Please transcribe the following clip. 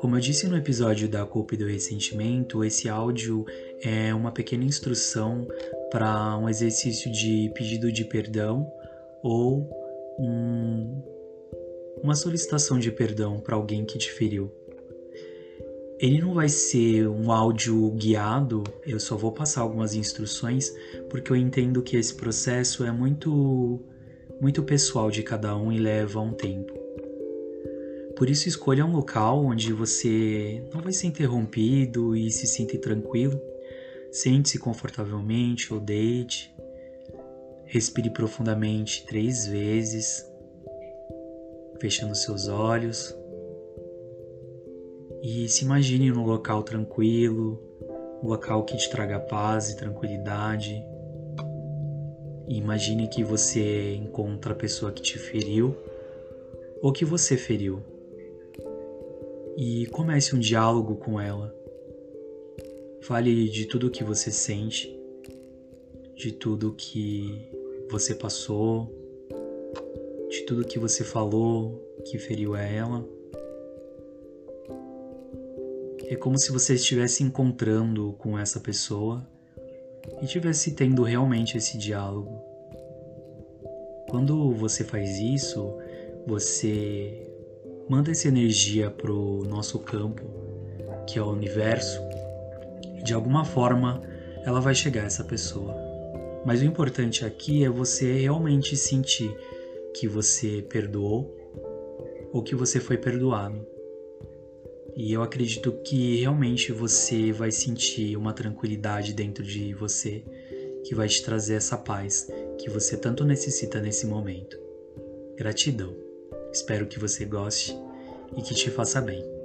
Como eu disse no episódio da culpa e do ressentimento, esse áudio é uma pequena instrução para um exercício de pedido de perdão ou um, uma solicitação de perdão para alguém que te feriu. Ele não vai ser um áudio guiado, eu só vou passar algumas instruções porque eu entendo que esse processo é muito muito pessoal de cada um e leva um tempo. Por isso escolha um local onde você não vai ser interrompido e se sinta tranquilo. Sente-se confortavelmente ou deite. Respire profundamente três vezes, fechando seus olhos. E se imagine num local tranquilo, um local que te traga paz e tranquilidade. Imagine que você encontra a pessoa que te feriu ou que você feriu. E comece um diálogo com ela. Fale de tudo que você sente, de tudo que você passou, de tudo que você falou que feriu a ela. É como se você estivesse encontrando com essa pessoa e estivesse tendo realmente esse diálogo. Quando você faz isso, você manda essa energia pro nosso campo, que é o universo, e de alguma forma ela vai chegar a essa pessoa. Mas o importante aqui é você realmente sentir que você perdoou ou que você foi perdoado. E eu acredito que realmente você vai sentir uma tranquilidade dentro de você que vai te trazer essa paz que você tanto necessita nesse momento. Gratidão. Espero que você goste e que te faça bem.